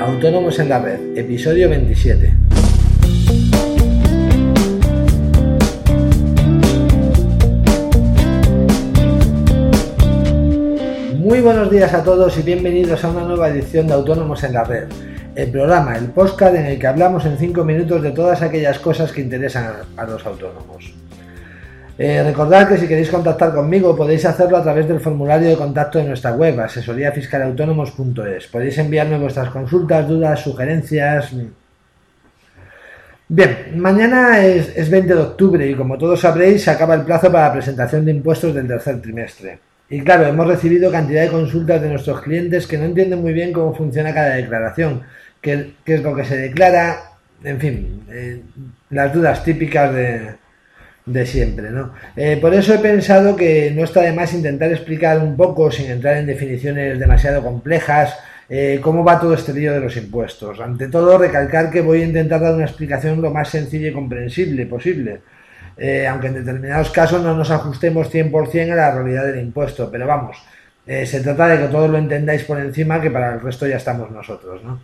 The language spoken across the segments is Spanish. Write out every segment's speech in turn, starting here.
Autónomos en la Red, episodio 27. Muy buenos días a todos y bienvenidos a una nueva edición de Autónomos en la Red, el programa, el podcast en el que hablamos en 5 minutos de todas aquellas cosas que interesan a los autónomos. Eh, recordad que si queréis contactar conmigo podéis hacerlo a través del formulario de contacto de nuestra web, asesoríafiscalautónomos.es. Podéis enviarme vuestras consultas, dudas, sugerencias. Bien, mañana es, es 20 de octubre y como todos sabréis se acaba el plazo para la presentación de impuestos del tercer trimestre. Y claro, hemos recibido cantidad de consultas de nuestros clientes que no entienden muy bien cómo funciona cada declaración, qué, es lo que se declara, en fin, eh, las dudas típicas de, de siempre, ¿no? Eh, por eso he pensado que no está de más intentar explicar un poco, sin entrar en definiciones demasiado complejas, eh, cómo va todo este lío de los impuestos. Ante todo, recalcar que voy a intentar dar una explicación lo más sencilla y comprensible posible, eh, aunque en determinados casos no nos ajustemos 100% a la realidad del impuesto, pero vamos, se trata de que todos lo entendáis por encima, que para el resto ya estamos nosotros, ¿no?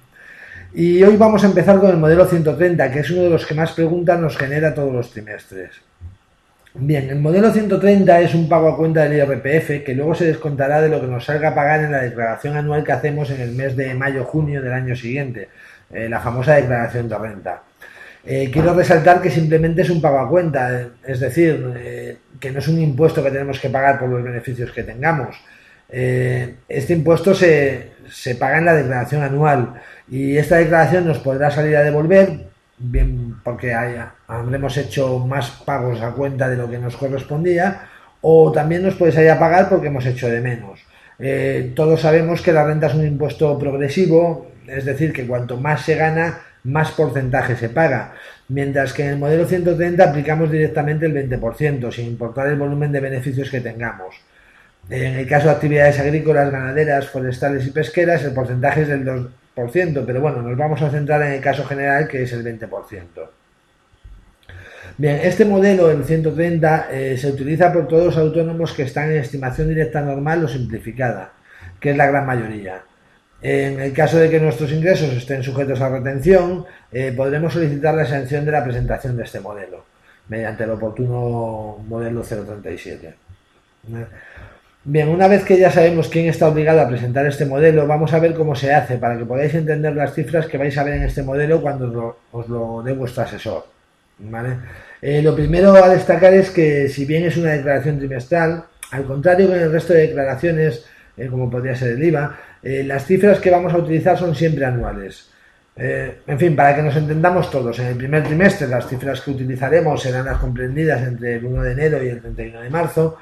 Y hoy vamos a empezar con el modelo 130, que es uno de los que más preguntas nos genera todos los trimestres. Bien, el modelo 130 es un pago a cuenta del IRPF que luego se descontará de lo que nos salga a pagar en la declaración anual que hacemos en el mes de mayo-junio del año siguiente, eh, la famosa declaración de renta. Eh, quiero resaltar que simplemente es un pago a cuenta, es decir, eh, que no es un impuesto que tenemos que pagar por los beneficios que tengamos. este impuesto se, se paga en la declaración anual y esta declaración nos podrá salir a devolver bien porque habremos hecho más pagos a cuenta de lo que nos correspondía, o también nos puede salir a pagar porque hemos hecho de menos. Eh, todos sabemos que la renta es un impuesto progresivo, es decir, que cuanto más se gana, más porcentaje se paga, mientras que en el modelo 130 aplicamos directamente el 20%, sin importar el volumen de beneficios que tengamos. En el caso de actividades agrícolas, ganaderas, forestales y pesqueras, el porcentaje es del 2, pero bueno, nos vamos a centrar en el caso general que es el 20%. Bien, este modelo, el 130, eh, se utiliza por todos los autónomos que están en estimación directa normal o simplificada, que es la gran mayoría. En el caso de que nuestros ingresos estén sujetos a retención, eh, podremos solicitar la exención de la presentación de este modelo, mediante el oportuno modelo 037. Bien, una vez que ya sabemos quién está obligado a presentar este modelo, vamos a ver cómo se hace para que podáis entender las cifras que vais a ver en este modelo cuando os lo, dé vuestro asesor. Eh, lo primero a destacar es que si bien es una declaración trimestral, al contrario que en el resto de declaraciones, eh, como podría ser el IVA, eh, las cifras que vamos a utilizar son siempre anuales. en fin, para que nos entendamos todos, en el primer trimestre las cifras que utilizaremos serán las comprendidas entre el 1 de enero y el 31 de marzo,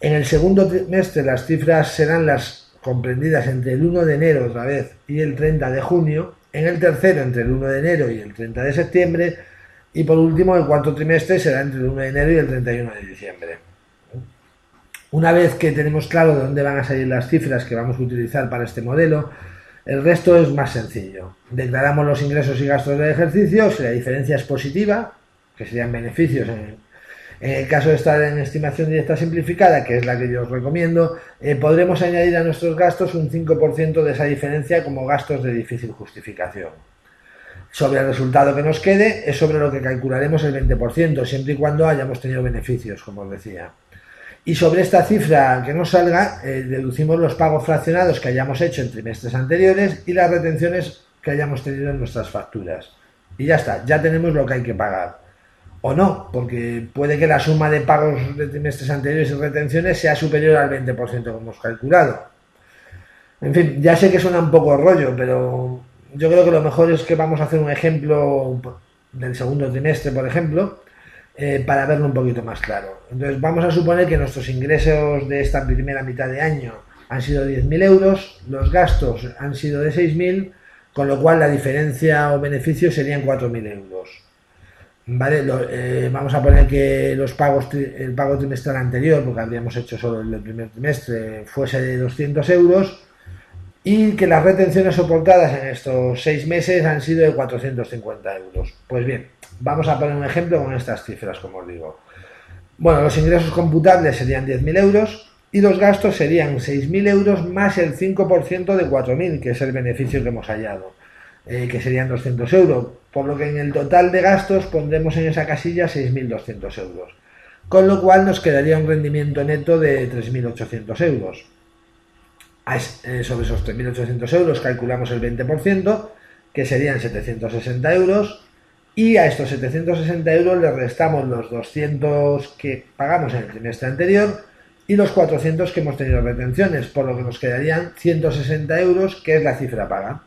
en el segundo trimestre las cifras serán las comprendidas entre el 1 de enero otra vez y el 30 de junio, en el tercero entre el 1 de enero y el 30 de septiembre y por último el cuarto trimestre será entre el 1 de enero y el 31 de diciembre. Una vez que tenemos claro de dónde van a salir las cifras que vamos a utilizar para este modelo, el resto es más sencillo. Declaramos los ingresos y gastos del ejercicio, si la diferencia es positiva, que serían beneficios en, en el caso de estar en estimación directa simplificada, que es la que yo os recomiendo, eh, podremos añadir a nuestros gastos un 5% de esa diferencia como gastos de difícil justificación. Sobre el resultado que nos quede es sobre lo que calcularemos el 20%, siempre y cuando hayamos tenido beneficios, como os decía. Y sobre esta cifra que nos salga, eh, deducimos los pagos fraccionados que hayamos hecho en trimestres anteriores y las retenciones que hayamos tenido en nuestras facturas. Y ya está, ya tenemos lo que hay que pagar o no, porque puede que la suma de pagos de trimestres anteriores y retenciones sea superior al 20% que hemos calculado. En fin, ya sé que suena un poco rollo, pero yo creo que lo mejor es que vamos a hacer un ejemplo del segundo trimestre, por ejemplo, eh, para verlo un poquito más claro. Entonces, vamos a suponer que nuestros ingresos de esta primera mitad de año han sido 10.000 euros, los gastos han sido de 6.000, con lo cual la diferencia o beneficio serían 4.000 euros. ¿Vale? Eh, vamos a poner que los pagos, el pago trimestral anterior, porque habíamos hecho solo el primer trimestre, fuese de 200 euros y que las retenciones soportadas en estos seis meses han sido de 450 euros. Pues bien, vamos a poner un ejemplo con estas cifras, como os digo. Bueno, los ingresos computables serían 10.000 euros, y los gastos serían 6.000 euros más el 5% de 4.000, que es el beneficio que hemos hallado, eh, que serían 200 euros, por lo que en el total de gastos pondremos en esa casilla 6.200 euros, con lo cual nos quedaría un rendimiento neto de 3.800 euros. Eh, sobre esos 3.800 euros calculamos el 20%, que serían 760 euros, y a estos 760 euros le restamos los 200 que pagamos en el trimestre anterior, y los 400 que hemos tenido retenciones, por lo que nos quedarían 160 euros, que es la cifra paga.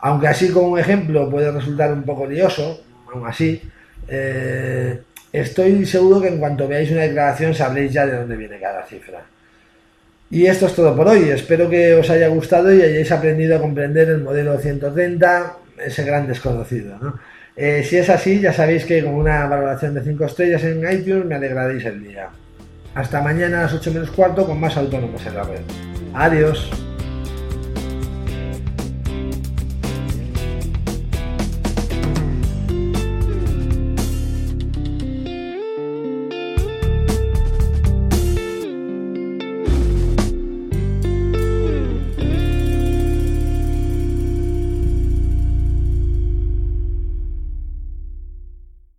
Aunque así como un ejemplo puede resultar un poco lioso, aún así, eh, estoy seguro que en cuanto veáis una declaración sabréis ya de dónde viene cada cifra. Y esto es todo por hoy. Espero que os haya gustado y hayáis aprendido a comprender el modelo 130, ese gran desconocido. Eh, si es así, ya sabéis que con una valoración de 5 estrellas en iTunes me alegraréis el día. Hasta mañana a las 8 menos cuarto con más autónomos en la red. Adiós.